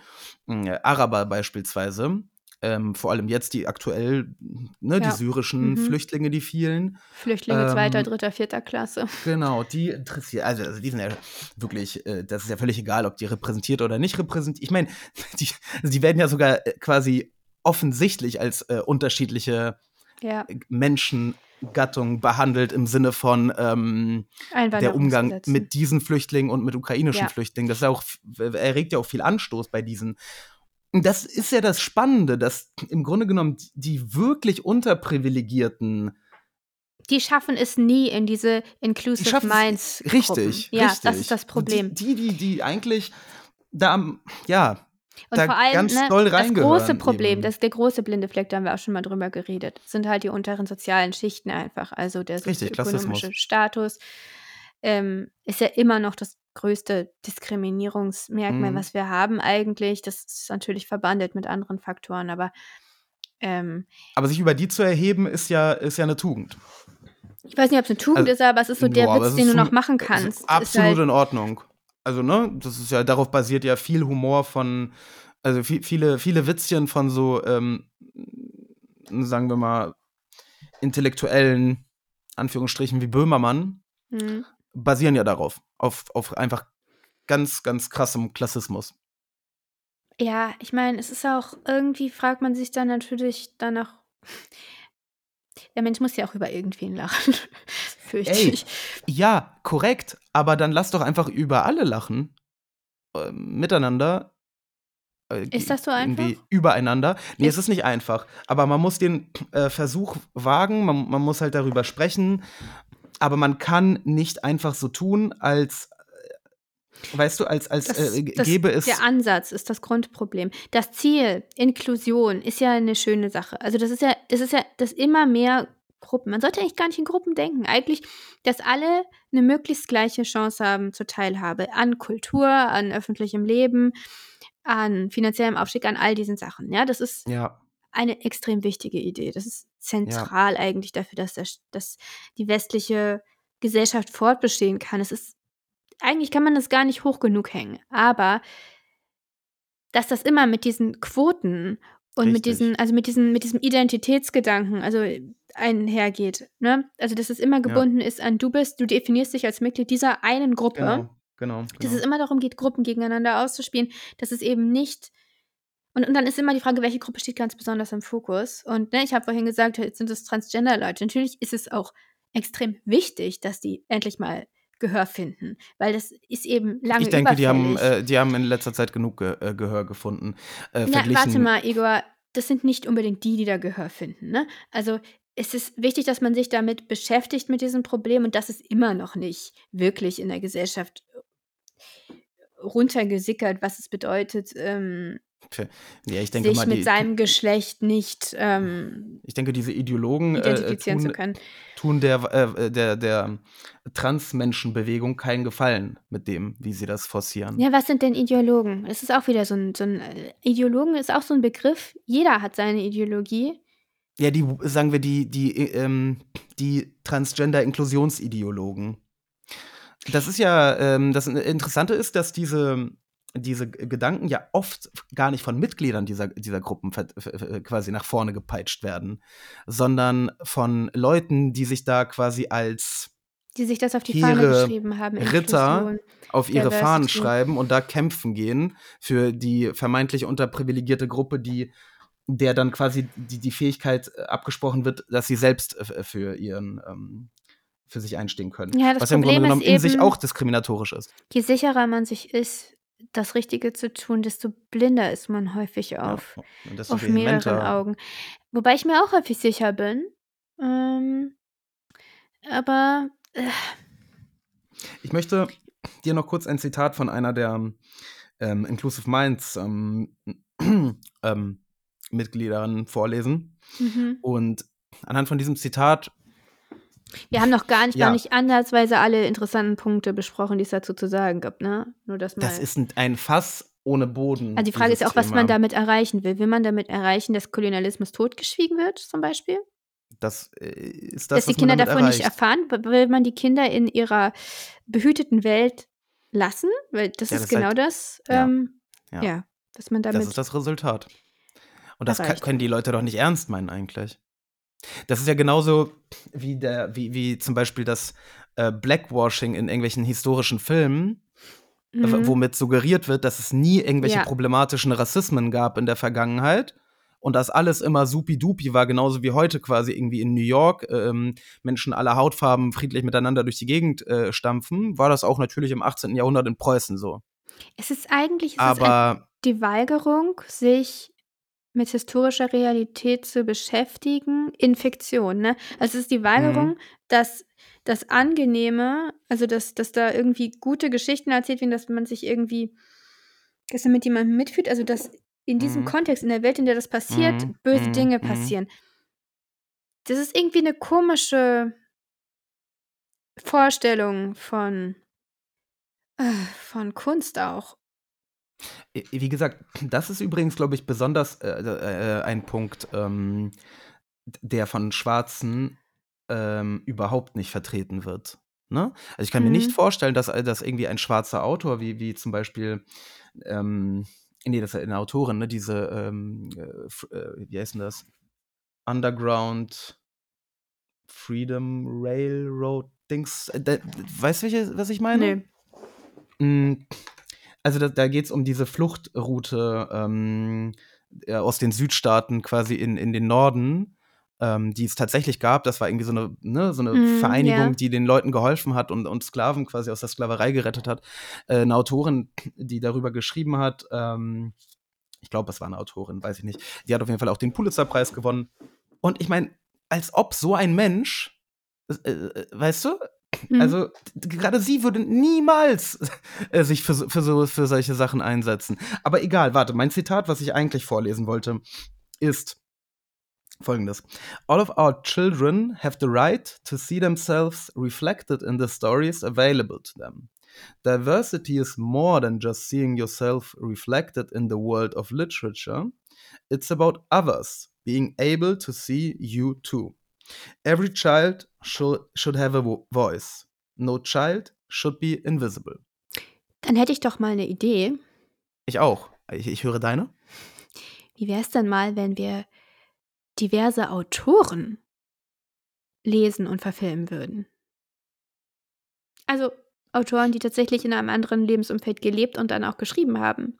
äh, Araber beispielsweise, ähm, vor allem jetzt die aktuell, ne, Ja. die syrischen Mhm. Flüchtlinge, die vielen, Flüchtlinge ähm, zweiter, dritter, vierter Klasse. Genau, die interessieren, also, also die sind ja wirklich, äh, das ist ja völlig egal, ob die repräsentiert oder nicht repräsentiert. Ich meine, die, also die werden ja sogar äh, quasi offensichtlich als äh, unterschiedliche Ja, Menschengattungen behandelt im Sinne von ähm, der Umgang mit diesen Flüchtlingen und mit ukrainischen Ja. Flüchtlingen. Das ja auch, erregt ja auch viel Anstoß bei diesen. Und das ist ja das Spannende, dass im Grunde genommen die wirklich unterprivilegierten Die schaffen es nie in diese Inclusive Minds. Richtig. Ja, richtig. das ist das Problem. Die, die, die, die eigentlich da, am- ja, Und da vor allem, ganz ne, doll das große Problem, eben. das ist der große blinde Fleck, da haben wir auch schon mal drüber geredet, sind halt die unteren sozialen Schichten einfach. Also der Richtig, sozioökonomische Klassismus. Status ähm, ist ja immer noch das größte Diskriminierungsmerkmal, Mhm. was wir haben eigentlich. Das ist natürlich verbandelt mit anderen Faktoren, aber ähm, aber sich über die zu erheben, ist ja, ist ja eine Tugend. ich weiß nicht, ob es eine Tugend Also, ist, aber es ist so der Witz, den du noch machen kannst. Absolut halt, in Ordnung. Also, ne, das ist ja, darauf basiert ja viel Humor von, also vi- viele, viele Witzchen von so, ähm, sagen wir mal, intellektuellen Anführungsstrichen wie Böhmermann hm. basieren ja darauf. Auf, auf einfach ganz, ganz krassem Klassismus. Ja, ich meine, es ist auch irgendwie, fragt man sich dann natürlich danach. Der Mensch muss ja auch über irgendwen lachen. Fürchte Ey, ich. Ja, korrekt. Aber dann lass doch einfach über alle lachen. Ähm, miteinander. Äh, Ist das so irgendwie einfach? Übereinander. Nee, Ist- es ist nicht einfach. Aber man muss den äh, Versuch wagen, man, man muss halt darüber sprechen. Aber man kann nicht einfach so tun, als, äh, weißt du, als, als Das, äh, das, gäbe es. der Ansatz ist das Grundproblem. Das Ziel, Inklusion, ist ja eine schöne Sache. Also das ist ja, das ist ja, dass immer mehr Gruppen. Man sollte eigentlich gar nicht in Gruppen denken. Eigentlich, dass alle eine möglichst gleiche Chance haben zur Teilhabe an Kultur, an öffentlichem Leben, an finanziellem Aufstieg, an all diesen Sachen. Ja, das ist Ja. eine extrem wichtige Idee. Das ist zentral ja. eigentlich dafür, dass, der, dass die westliche Gesellschaft fortbestehen kann. Es ist, eigentlich kann man das gar nicht hoch genug hängen. Aber dass das immer mit diesen Quoten und Richtig. mit diesen, also mit diesen, mit diesem Identitätsgedanken, also einhergeht, ne? Also dass es immer gebunden ja. ist an du bist, du definierst dich als Mitglied dieser einen Gruppe. Genau, genau. Dass es genau. immer darum geht, Gruppen gegeneinander auszuspielen, dass es eben nicht und, und dann ist immer die Frage, welche Gruppe steht ganz besonders im Fokus. Und ne, ich habe vorhin gesagt, jetzt sind es Transgender-Leute. Natürlich ist es auch extrem wichtig, dass die endlich mal Gehör finden, weil das ist eben lange Ich denke, die haben, äh, die haben in letzter Zeit genug Ge äh, Gehör gefunden. Äh, Na, warte mal, Igor, das sind nicht unbedingt die, die da Gehör finden. Ne? Also es ist wichtig, dass man sich damit beschäftigt mit diesem Problem und das ist immer noch nicht wirklich in der Gesellschaft runtergesickert, was es bedeutet, ähm, ja, ich denke sich mal, mit seinem Geschlecht nicht ähm, ich denke, diese Ideologen äh, identifizieren zu tun, können. tun der, äh, der, der Transmenschenbewegung keinen Gefallen mit dem, wie sie das forcieren. Ja, was sind denn Ideologen? Das ist auch wieder so ein, so ein äh, Ideologen ist auch so ein Begriff. Jeder hat seine Ideologie. Ja, die, sagen wir, die, die, ähm, die Transgender-Inklusionsideologen. Das ist ja, ähm, das Interessante ist, dass diese diese Gedanken ja oft gar nicht von Mitgliedern dieser, dieser Gruppen quasi nach vorne gepeitscht werden, sondern von Leuten, die sich da quasi als die sich das auf die Fahne geschrieben haben. Ritter auf ihre Fahnen schreiben und da kämpfen gehen für die vermeintlich unterprivilegierte Gruppe, die der dann quasi die, die Fähigkeit äh, abgesprochen wird, dass sie selbst für ihren ähm, für sich einstehen können. Ja, was ja im Grunde genommen in sich auch diskriminatorisch ist. Je sicherer man sich ist, das Richtige zu tun, desto blinder ist man häufig auf, ja, auf mehreren Augen. Wobei ich mir auch häufig sicher bin. Ähm, aber. Äh. Ich möchte dir noch kurz ein Zitat von einer der ähm, Inclusive Minds ähm, ähm, Mitgliedern vorlesen. Mhm. Und anhand von diesem Zitat wir haben noch gar nicht, ja. gar nicht ansatzweise alle interessanten Punkte besprochen, die es dazu zu sagen gibt, ne? Nur das mal. Das ist ein Fass ohne Boden. Also die Frage ist auch, was man damit erreichen will. Will man damit erreichen, dass Kolonialismus totgeschwiegen wird, zum Beispiel? Das äh, ist das, Dass die Kinder davon erreicht. nicht erfahren? Will man die Kinder in ihrer behüteten Welt lassen? Weil das ja, ist das genau halt, das. Ähm, ja. ja, dass man damit. Das ist das Resultat. Und das erreicht. können die Leute doch nicht ernst meinen, eigentlich. Das ist ja genauso wie der, wie, wie zum Beispiel das äh, Blackwashing in irgendwelchen historischen Filmen, mhm. womit suggeriert wird, dass es nie irgendwelche ja. problematischen Rassismen gab in der Vergangenheit und dass alles immer supi-dupi war, genauso wie heute quasi irgendwie in New York ähm, Menschen aller Hautfarben friedlich miteinander durch die Gegend äh, stampfen, war das auch natürlich im 18. Jahrhundert in Preußen so. Es ist eigentlich es Aber, ist die Weigerung, sich mit historischer Realität zu beschäftigen in Fiktion. Ne? Also es ist die Weigerung, mhm. dass das Angenehme, also dass, dass da irgendwie gute Geschichten erzählt werden, dass man sich irgendwie, dass man mit jemandem mitfühlt, also dass in diesem mhm. Kontext, in der Welt, in der das passiert, mhm. böse mhm. Dinge mhm. passieren. Das ist irgendwie eine komische Vorstellung von, äh, von Kunst auch. Wie gesagt, das ist übrigens, glaube ich, besonders äh, äh, ein Punkt, ähm, der von Schwarzen ähm, überhaupt nicht vertreten wird. Ne? Also ich kann mhm. mir nicht mhm. vorstellen, dass, äh, dass irgendwie ein schwarzer Autor, wie, wie zum Beispiel, ähm, nee, das ist eine Autorin, ne, diese, ähm, äh, äh, wie heißt denn das? Underground Freedom Railroad Dings. Äh, weißt du, was ich meine? Nee. Mm, also da, da geht es um diese Fluchtroute ähm, aus den Südstaaten quasi in, in den Norden, ähm, die es tatsächlich gab. Das war irgendwie so eine, ne, so eine mm, Vereinigung, yeah. die den Leuten geholfen hat und, und Sklaven quasi aus der Sklaverei gerettet hat. Äh, eine Autorin, die darüber geschrieben hat, ähm, ich glaube, es war eine Autorin, weiß ich nicht. Die hat auf jeden Fall auch den Pulitzerpreis gewonnen. Und ich meine, als ob so ein Mensch, äh, äh weißt du, Mhm. Also gerade sie würde niemals äh, sich für, für, so, für solche Sachen einsetzen. Aber egal, warte, mein Zitat, was ich eigentlich vorlesen wollte, ist folgendes. All of our children have the right to see themselves reflected in the stories available to them. Diversity is more than just seeing yourself reflected in the world of literature. It's about others being able to see you too. Every child should, should have a vo voice. No child should be invisible. Dann hätte ich doch mal eine Idee. Ich auch. Ich, ich höre deine. Wie wäre es denn mal, wenn wir diverse Autoren lesen und verfilmen würden? Also Autoren, die tatsächlich in einem anderen Lebensumfeld gelebt und dann auch geschrieben haben.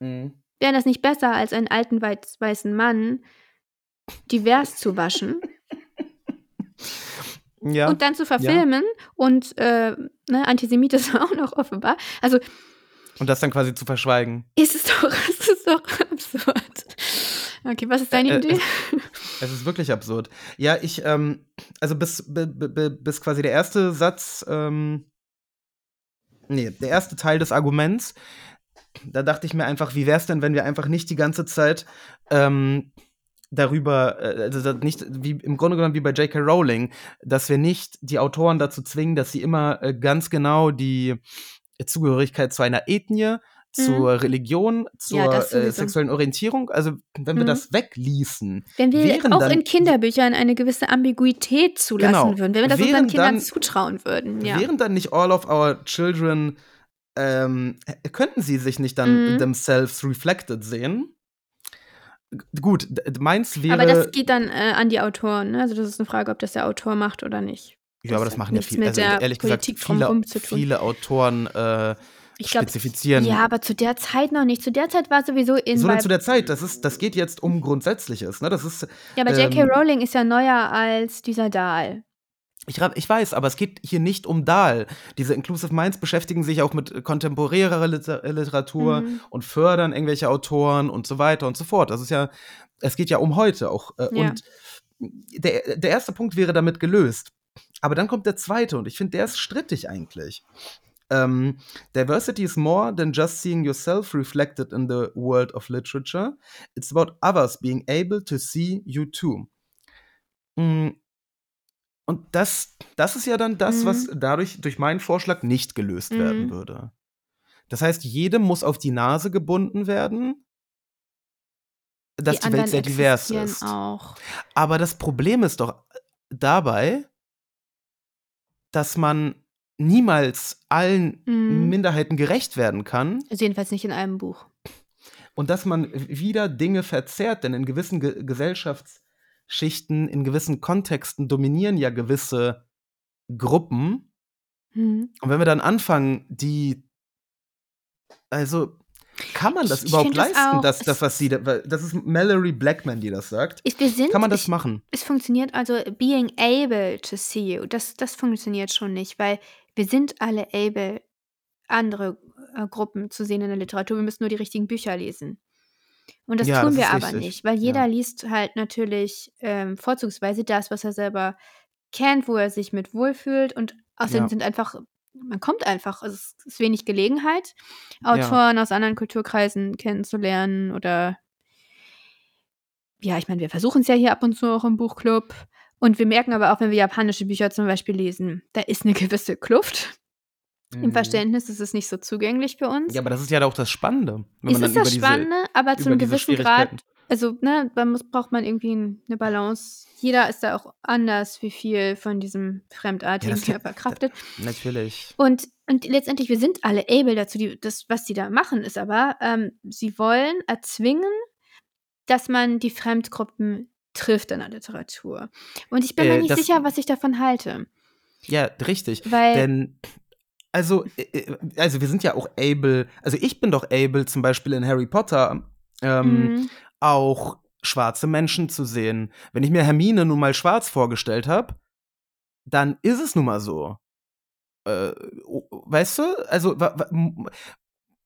Mhm. Wäre das nicht besser, als einen alten weiß weißen Mann divers zu waschen Ja. und dann zu verfilmen und äh, ne, Antisemit ist auch noch offenbar. Also Und das dann quasi zu verschweigen. ist es doch, ist es doch absurd. Okay, was ist deine Äh, äh, Idee? Es ist wirklich absurd. Ja, ich, ähm, also bis, bi- bi- bi- bis quasi der erste Satz, ähm, nee, der erste Teil des Arguments, da dachte ich mir einfach, wie wäre es denn, wenn wir einfach nicht die ganze Zeit ähm, darüber, äh, also nicht, wie im Grunde genommen wie bei J.K. Rowling, dass wir nicht die Autoren dazu zwingen, dass sie immer äh, ganz genau die Zugehörigkeit zu einer Ethnie, zur Religion, zur Mhm. das äh, sexuellen Orientierung, also wenn wir Mhm. das wegließen, Wenn wir auch in Kinderbüchern eine gewisse Ambiguität zulassen Genau. würden, wenn wir das unseren Kindern dann- zutrauen würden, ja. Wären dann nicht all of our children, ähm, könnten sie sich nicht dann Mhm. themselves reflected sehen? Gut, meins wäre. Aber das geht dann äh, an die Autoren. Ne? Also das ist eine Frage, ob das der Autor macht oder nicht. ja, aber das machen ja nichts viele. Also der ehrlich gesagt, Politik viele, zu tun. viele Autoren äh, Ich glaub, spezifizieren. Ja, aber zu der Zeit noch nicht. Zu der Zeit war sowieso in so bei, denn zu der Zeit, das ist, das geht jetzt um Grundsätzliches, ne? Das ist, Ja, aber J.K. ähm, Rowling ist ja neuer als dieser Dahl. Ich, ich weiß, aber es geht hier nicht um Dahl. Diese Inclusive Minds beschäftigen sich auch mit kontemporärer Liter Literatur Mhm. und fördern irgendwelche Autoren und so weiter und so fort. Das ist ja, es geht ja um heute auch. Äh, Ja. Und der, der erste Punkt wäre damit gelöst. Aber dann kommt der zweite und ich finde, der ist strittig eigentlich. Ähm, Diversity is more than just seeing yourself reflected in the world of literature. It's about others being able to see you too. Mm, Und das, das ist ja dann das, Mhm. was dadurch durch meinen Vorschlag nicht gelöst werden Mhm. würde. Das heißt, jedem muss auf die Nase gebunden werden, dass die, Welt anderen sehr divers ist. auch. Aber das Problem ist doch dabei, dass man niemals allen Mhm. Minderheiten gerecht werden kann Also jedenfalls nicht in einem Buch. und dass man wieder Dinge verzerrt, denn in gewissen Ge Gesellschaftsschichten, in gewissen Kontexten dominieren ja gewisse Gruppen. Mhm. Und wenn wir dann anfangen, die, also kann man das Ich- überhaupt das leisten, auch- dass das, was sie, das ist Mallory Blackman, die das sagt. Ich, sind, Kann man das machen? Es funktioniert also being able to see you. Das, das funktioniert schon nicht, weil wir sind alle able, andere äh, Gruppen zu sehen in der Literatur. Wir müssen nur die richtigen Bücher lesen. Und das Ja, tun das wir ist aber richtig. nicht, weil Ja. jeder liest halt natürlich ähm, vorzugsweise das, was er selber kennt, wo er sich mit wohlfühlt. Und außerdem Ja. sind einfach, man kommt einfach, also es ist wenig Gelegenheit, Autoren aus anderen Kulturkreisen kennenzulernen oder ja, ich meine, wir versuchen es ja hier ab und zu auch im Buchclub. Und wir merken aber auch, wenn wir japanische Bücher zum Beispiel lesen, da ist eine gewisse Kluft im Verständnis. Das ist nicht so zugänglich für uns. Mhm. Ja, aber das ist ja auch das Spannende. Wenn es man ist das diese, Spannende, aber zu einem diese gewissen Grad, also ne, da muss, braucht man irgendwie ein- eine Balance. Jeder ist da auch anders, wie viel von diesem Fremdartigen das- er verkraftet. Natürlich. Und, und letztendlich, wir sind alle able dazu. Die, das, was sie da machen, ist aber, ähm, sie wollen erzwingen, dass man die Fremdgruppen trifft in der Literatur. Und ich bin mir Äh, nicht das- sicher, was ich davon halte. Ja, richtig. Weil- Denn, also, äh, äh, also wir sind ja auch able, also ich bin doch able, zum Beispiel in Harry Potter, ähm, Mhm. auch schwarze Menschen zu sehen. Wenn ich mir Hermine nun mal schwarz vorgestellt habe, dann ist es nun mal so. Äh, weißt du? Also,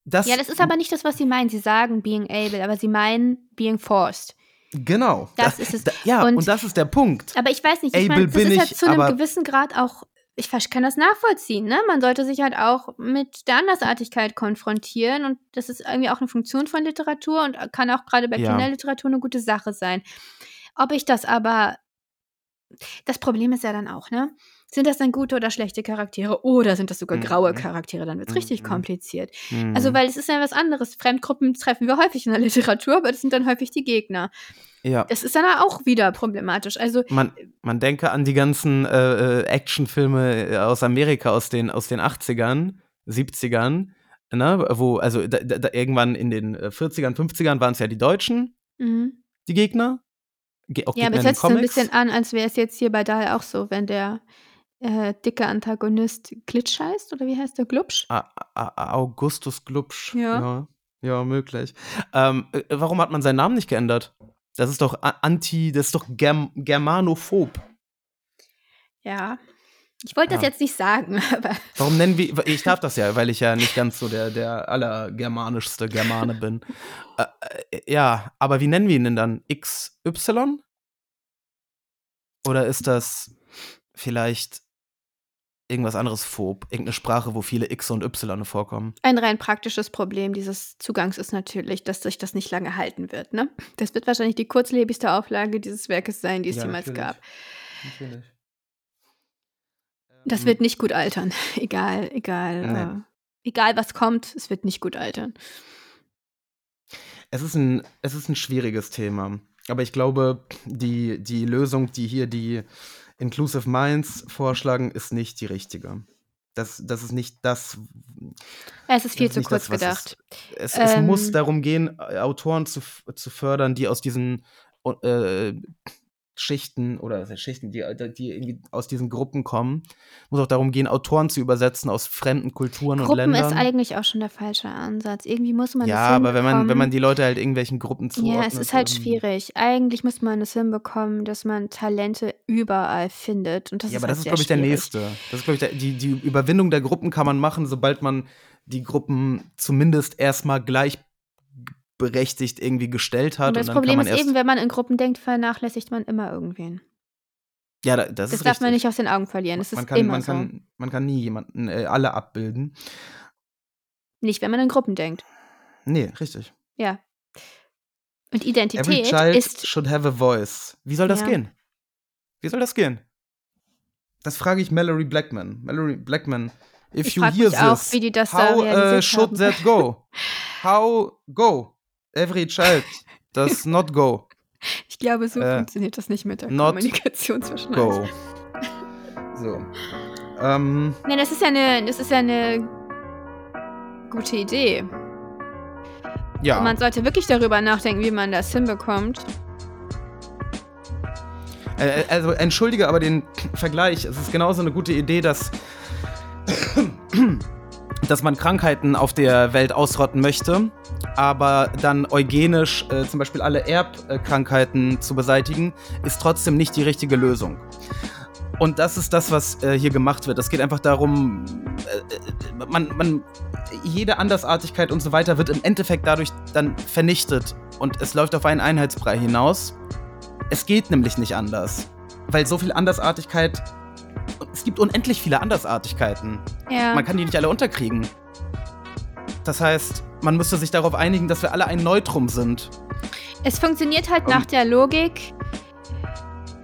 das. Ja, das ist aber nicht das, was sie meinen. Sie sagen being able, aber sie meinen being forced. Genau. Das Da- ist es. Da, ja, und, Und- das ist der Punkt. Aber ich weiß nicht, ich meine, das bin ist halt ich, zu einem gewissen Grad auch, ich kann das nachvollziehen, ne? Man sollte sich halt auch mit der Andersartigkeit konfrontieren und das ist irgendwie auch eine Funktion von Literatur und kann auch gerade bei Ja. Kinderliteratur eine gute Sache sein. Ob ich das aber das Problem ist ja dann auch, ne? Sind das dann gute oder schlechte Charaktere oder sind das sogar graue Mhm. Charaktere? Dann wird es richtig Mhm. kompliziert. Also, Mhm. weil es ist ja was anderes. Fremdgruppen treffen wir häufig in der Literatur, aber das sind dann häufig die Gegner. ja. Das ist dann auch wieder problematisch. Also, Man, man denke an die ganzen äh, äh, Actionfilme äh, aus Amerika aus den, aus den 80ern, 70ern, ne, wo, also da, da, irgendwann in den äh, 40ern, 50ern waren es ja die Deutschen, mhm. die Gegner. Ge ja, aber es hört sich so ein bisschen an, als wäre es jetzt hier bei Dahl auch so, wenn der äh, dicke Antagonist Glitch heißt, oder wie heißt der? Glubsch? A- A- Augustus Glubsch. Ja. Ja, ja möglich. Ähm, äh, warum hat man seinen Namen nicht geändert? Das ist doch anti, das ist doch Germ Germanophob. Ja. Ich wollte das Ja. jetzt nicht sagen, aber Warum nennen wir, ich darf das ja, weil ich ja nicht ganz so der, der allergermanischste Germane bin. Äh, äh, ja, aber wie nennen wir ihn denn dann? XY? Oder ist das vielleicht irgendwas anderes Phob? Irgendeine Sprache, wo viele X und Y vorkommen? ein rein praktisches Problem dieses Zugangs ist natürlich, dass sich das nicht lange halten wird. Ne? Das wird wahrscheinlich die kurzlebigste Auflage dieses Werkes sein, die es Ja, jemals natürlich. gab. Natürlich. Das wird nicht gut altern. egal, egal. Äh, egal, was kommt, es wird nicht gut altern. Es ist ein, es ist ein schwieriges Thema. Aber ich glaube, die, die Lösung, die hier die Inclusive Minds vorschlagen, ist nicht die richtige. Das, das ist nicht das. Es ist viel das zu kurz das, gedacht. Es, es Ähm. muss darum gehen, Autoren zu, zu fördern, die aus diesen äh, Schichten oder heißt Schichten, die, die irgendwie aus diesen Gruppen kommen. Muss auch darum gehen, Autoren zu übersetzen aus fremden Kulturen und Gruppen Ländern. ist eigentlich auch schon der falsche Ansatz. Irgendwie muss man ja, aber wenn man, wenn man die Leute halt irgendwelchen Gruppen zuordnet. Ja, es ist halt schwierig. Eigentlich muss man es hinbekommen, dass man Talente überall findet. Und das ja, ist aber halt das ist, glaube ich, der nächste. Das ist, glaube ich, der, die, die Überwindung der Gruppen kann man machen, sobald man die Gruppen zumindest erstmal gleichberechtigt irgendwie gestellt hat. Aber das und dann Problem kann man ist eben, wenn man in Gruppen denkt, vernachlässigt man immer irgendwen. Ja, da- das, Das ist darf man richtig. nicht aus den Augen verlieren. Das man ist kann, immer man, so. kann, man kann nie jemanden, äh, alle abbilden. Nicht, wenn man in Gruppen denkt. Nee, richtig. Ja. Und Every Identität child ist. should have a voice. Wie soll das Ja. gehen? Wie soll das gehen? Das frage ich Mallory Blackman. Mallory Blackman, if Ich you hear auch, this, das da how uh, should that go? How go? Every child does not go. Ich glaube, so Äh, funktioniert das nicht mit der not Kommunikation zwischen Go. uns. So. Ähm, Nee, das ist ja eine, das ist ja eine gute Idee. ja. Und man sollte wirklich darüber nachdenken, wie man das hinbekommt. Äh, Also entschuldige aber den Vergleich. Es ist genauso eine gute Idee, dass, dass man Krankheiten auf der Welt ausrotten möchte, aber dann eugenisch äh, zum Beispiel alle Erbkrankheiten zu beseitigen, ist trotzdem nicht die richtige Lösung. Und das ist das, was äh, hier gemacht wird. Es geht einfach darum, äh, äh, man, man, jede Andersartigkeit und so weiter wird im Endeffekt dadurch dann vernichtet. Und es läuft auf einen Einheitsbrei hinaus. Es geht nämlich nicht anders. Weil so viel Andersartigkeit. Es gibt unendlich viele Andersartigkeiten. Ja. Man kann die nicht alle unterkriegen. Das heißt, man müsste sich darauf einigen, dass wir alle ein Neutrum sind. Es funktioniert halt Um- nach der Logik.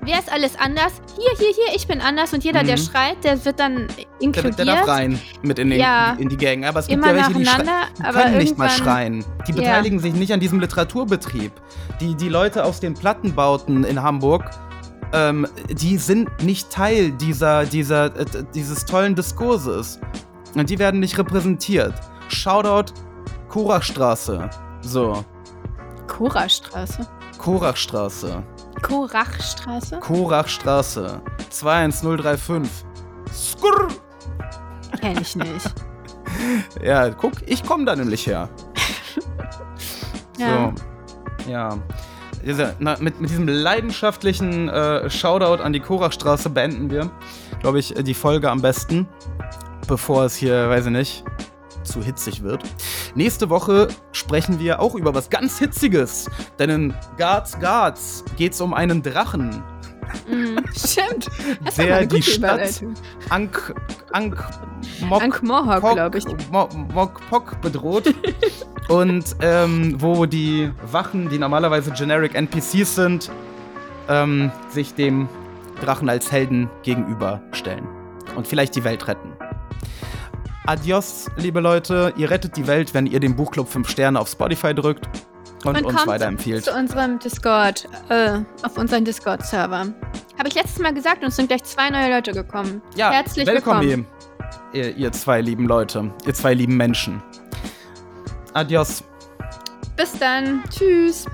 Wer ist alles anders? Hier, hier, hier, ich bin anders und jeder, der Mhm. schreit, der wird dann Der, inkludiert. der darf rein mit in, den, Ja. in die Gang. Aber es gibt Immer ja welche, die, die können nicht mal schreien. Die Ja. beteiligen sich nicht an diesem Literaturbetrieb. Die, die Leute aus den Plattenbauten in Hamburg, ähm, die sind nicht Teil dieser, dieser, äh, dieses tollen Diskurses. Und die werden nicht repräsentiert. Shoutout Korachstraße. So, Korachstraße. Korachstraße. Korachstraße? Korachstraße. 21035. Skurr. Kenn ich nicht. Ja, guck, ich komme da nämlich her. Ja. So. Ja. Na, mit, mit diesem leidenschaftlichen äh, Shoutout an die Korachstraße beenden wir, glaube ich, die Folge am besten, bevor es hier, weiß ich nicht, zu hitzig wird. Nächste Woche sprechen wir auch über was ganz Hitziges, denn in Guards Guards geht es um einen Drachen, Mhm. Stimmt. Das der die Stadt. Ankh, Ankh, Mok, Ankh Morhawk, Pok- glaube ich. Mo- Mok Pok bedroht. und ähm, wo die Wachen, die normalerweise generic NPCs sind, ähm, sich dem Drachen als Helden gegenüberstellen und vielleicht die Welt retten. Adios, liebe Leute. Ihr rettet die Welt, wenn ihr dem Buchclub 5 Sterne auf Spotify drückt und, Und uns kommt weiterempfiehlt. zu unserem Discord, äh, auf unseren Discord-Server. Habe ich letztes Mal gesagt und es sind gleich zwei neue Leute gekommen. Ja, Herzlich willkommen, willkommen. Ihr, ihr zwei lieben Leute, ihr zwei lieben Menschen. Adios. Bis dann. Tschüss.